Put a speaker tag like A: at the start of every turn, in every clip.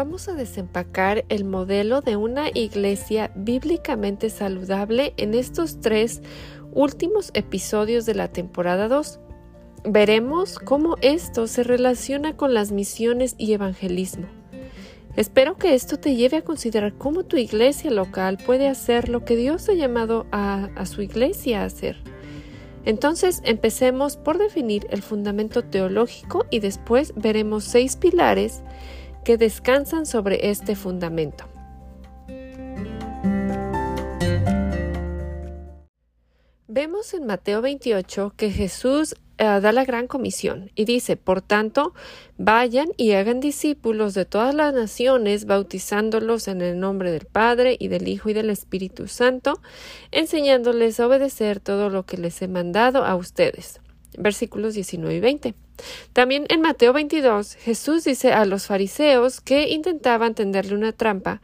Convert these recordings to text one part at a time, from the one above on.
A: vamos a desempacar el modelo de una iglesia bíblicamente saludable en estos tres últimos episodios de la temporada 2. Veremos cómo esto se relaciona con las misiones y evangelismo. Espero que esto te lleve a considerar cómo tu iglesia local puede hacer lo que Dios ha llamado a, a su iglesia a hacer. Entonces empecemos por definir el fundamento teológico y después veremos seis pilares que descansan sobre este fundamento. Vemos en Mateo 28 que Jesús eh, da la gran comisión y dice, por tanto, vayan y hagan discípulos de todas las naciones, bautizándolos en el nombre del Padre y del Hijo y del Espíritu Santo, enseñándoles a obedecer todo lo que les he mandado a ustedes. Versículos 19 y 20. También en Mateo 22, Jesús dice a los fariseos que intentaban tenderle una trampa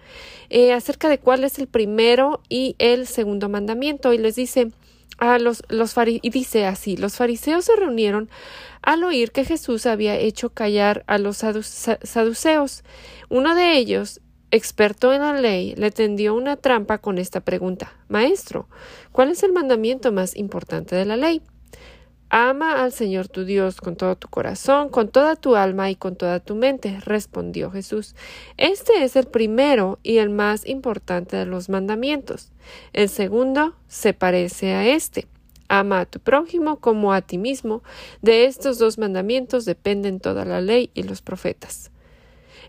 A: eh, acerca de cuál es el primero y el segundo mandamiento y les dice, a los, los y dice así, los fariseos se reunieron al oír que Jesús había hecho callar a los saduceos. Uno de ellos, experto en la ley, le tendió una trampa con esta pregunta Maestro, ¿cuál es el mandamiento más importante de la ley? Ama al Señor tu Dios con todo tu corazón, con toda tu alma y con toda tu mente, respondió Jesús. Este es el primero y el más importante de los mandamientos. El segundo se parece a este. Ama a tu prójimo como a ti mismo. De estos dos mandamientos dependen toda la ley y los profetas.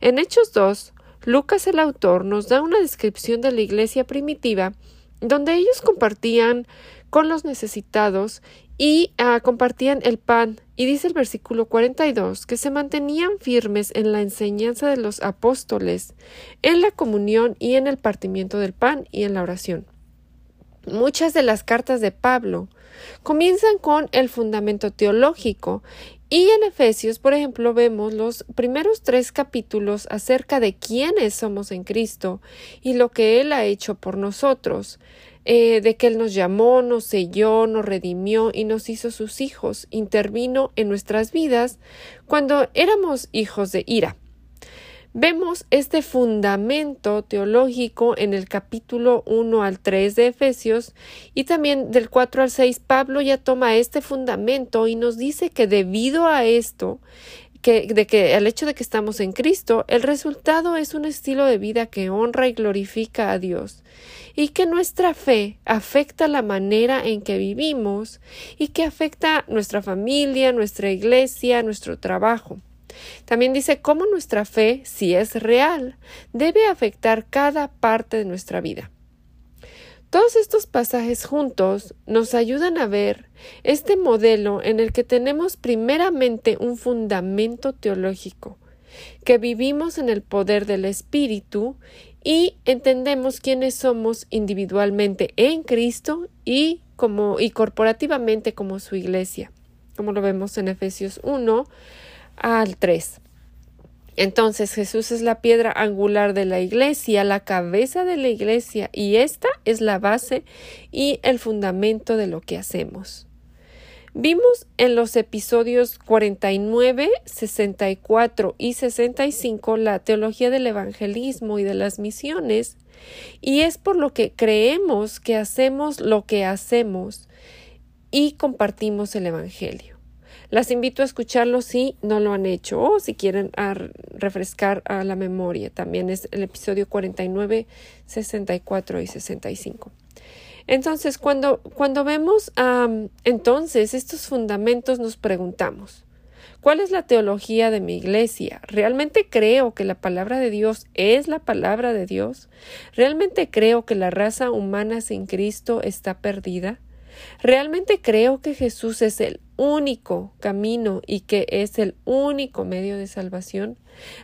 A: En Hechos 2, Lucas el autor nos da una descripción de la iglesia primitiva donde ellos compartían con los necesitados y ah, compartían el pan. Y dice el versículo 42 que se mantenían firmes en la enseñanza de los apóstoles, en la comunión y en el partimiento del pan y en la oración. Muchas de las cartas de Pablo comienzan con el fundamento teológico y en Efesios, por ejemplo, vemos los primeros tres capítulos acerca de quiénes somos en Cristo y lo que Él ha hecho por nosotros. Eh, de que Él nos llamó, nos selló, nos redimió y nos hizo sus hijos, intervino en nuestras vidas cuando éramos hijos de ira. Vemos este fundamento teológico en el capítulo 1 al 3 de Efesios y también del 4 al 6 Pablo ya toma este fundamento y nos dice que debido a esto que, de que el hecho de que estamos en Cristo, el resultado es un estilo de vida que honra y glorifica a Dios, y que nuestra fe afecta la manera en que vivimos y que afecta nuestra familia, nuestra iglesia, nuestro trabajo. También dice cómo nuestra fe, si es real, debe afectar cada parte de nuestra vida. Todos estos pasajes juntos nos ayudan a ver este modelo en el que tenemos primeramente un fundamento teológico, que vivimos en el poder del Espíritu y entendemos quiénes somos individualmente en Cristo y como y corporativamente como su iglesia, como lo vemos en Efesios 1 al 3. Entonces Jesús es la piedra angular de la iglesia, la cabeza de la iglesia, y esta es la base y el fundamento de lo que hacemos. Vimos en los episodios 49, 64 y 65 la teología del evangelismo y de las misiones, y es por lo que creemos que hacemos lo que hacemos y compartimos el Evangelio. Las invito a escucharlo si no lo han hecho o si quieren refrescar a la memoria. También es el episodio 49, 64 y 65. Entonces, cuando, cuando vemos entonces estos fundamentos, nos preguntamos, ¿cuál es la teología de mi iglesia? ¿Realmente creo que la palabra de Dios es la palabra de Dios? ¿Realmente creo que la raza humana sin Cristo está perdida? Realmente creo que Jesús es el único camino y que es el único medio de salvación.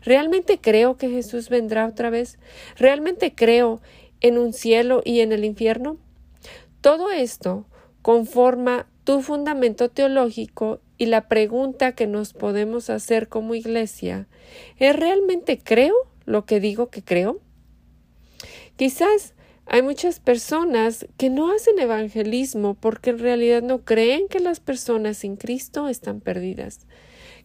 A: Realmente creo que Jesús vendrá otra vez. Realmente creo en un cielo y en el infierno. Todo esto conforma tu fundamento teológico y la pregunta que nos podemos hacer como iglesia es ¿realmente creo lo que digo que creo? Quizás hay muchas personas que no hacen evangelismo porque en realidad no creen que las personas sin Cristo están perdidas.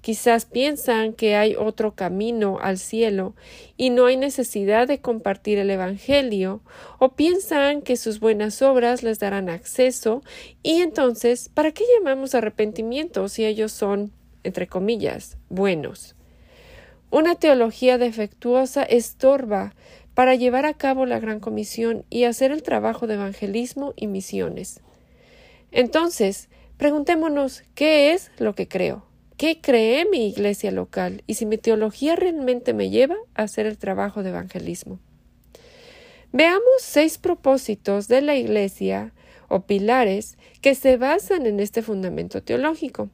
A: Quizás piensan que hay otro camino al cielo y no hay necesidad de compartir el Evangelio, o piensan que sus buenas obras les darán acceso, y entonces, ¿para qué llamamos arrepentimiento si ellos son, entre comillas, buenos? Una teología defectuosa estorba para llevar a cabo la gran comisión y hacer el trabajo de evangelismo y misiones. Entonces, preguntémonos ¿qué es lo que creo? ¿Qué cree mi iglesia local? Y si mi teología realmente me lleva a hacer el trabajo de evangelismo. Veamos seis propósitos de la iglesia o pilares que se basan en este fundamento teológico.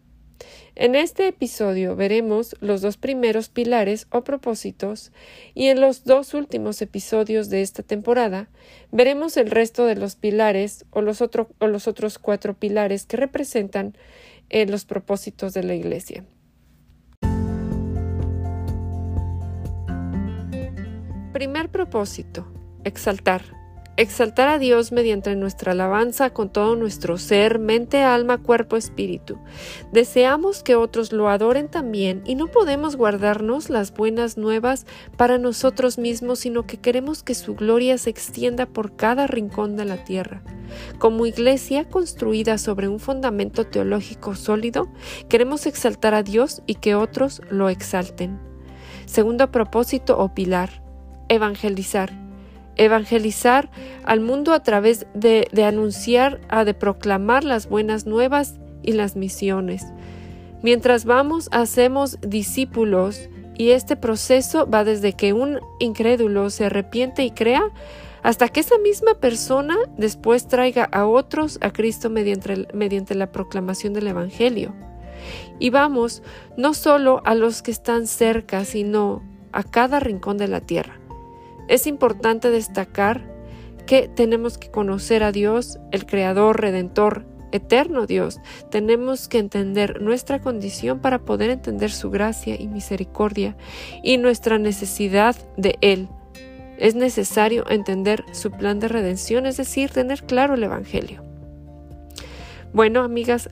A: En este episodio veremos los dos primeros pilares o propósitos y en los dos últimos episodios de esta temporada veremos el resto de los pilares o los, otros cuatro pilares que representan eh, los propósitos de la Iglesia. Primer propósito. Exaltar. Exaltar a Dios mediante nuestra alabanza con todo nuestro ser, mente, alma, cuerpo, espíritu. Deseamos que otros lo adoren también y no podemos guardarnos las buenas nuevas para nosotros mismos, sino que queremos que su gloria se extienda por cada rincón de la tierra. Como iglesia construida sobre un fundamento teológico sólido, queremos exaltar a Dios y que otros lo exalten. Segundo propósito o pilar, evangelizar evangelizar al mundo a través de, anunciar, a de proclamar las buenas nuevas y las misiones. Mientras vamos, hacemos discípulos y este proceso va desde que un incrédulo se arrepiente y crea hasta que esa misma persona después traiga a otros a Cristo mediante, mediante la proclamación del Evangelio. Y vamos no solo a los que están cerca, sino a cada rincón de la tierra. Es importante destacar que tenemos que conocer a Dios, el Creador, Redentor, eterno Dios. Tenemos que entender nuestra condición para poder entender su gracia y misericordia y nuestra necesidad de Él. Es necesario entender su plan de redención, es decir, tener claro el Evangelio. Bueno, amigas,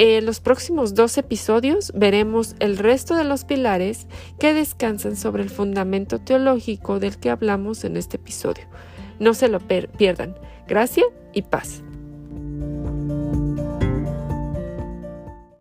A: en los próximos dos episodios veremos el resto de los pilares que descansan sobre el fundamento teológico del que hablamos en este episodio. No se lo pierdan. Gracias y paz.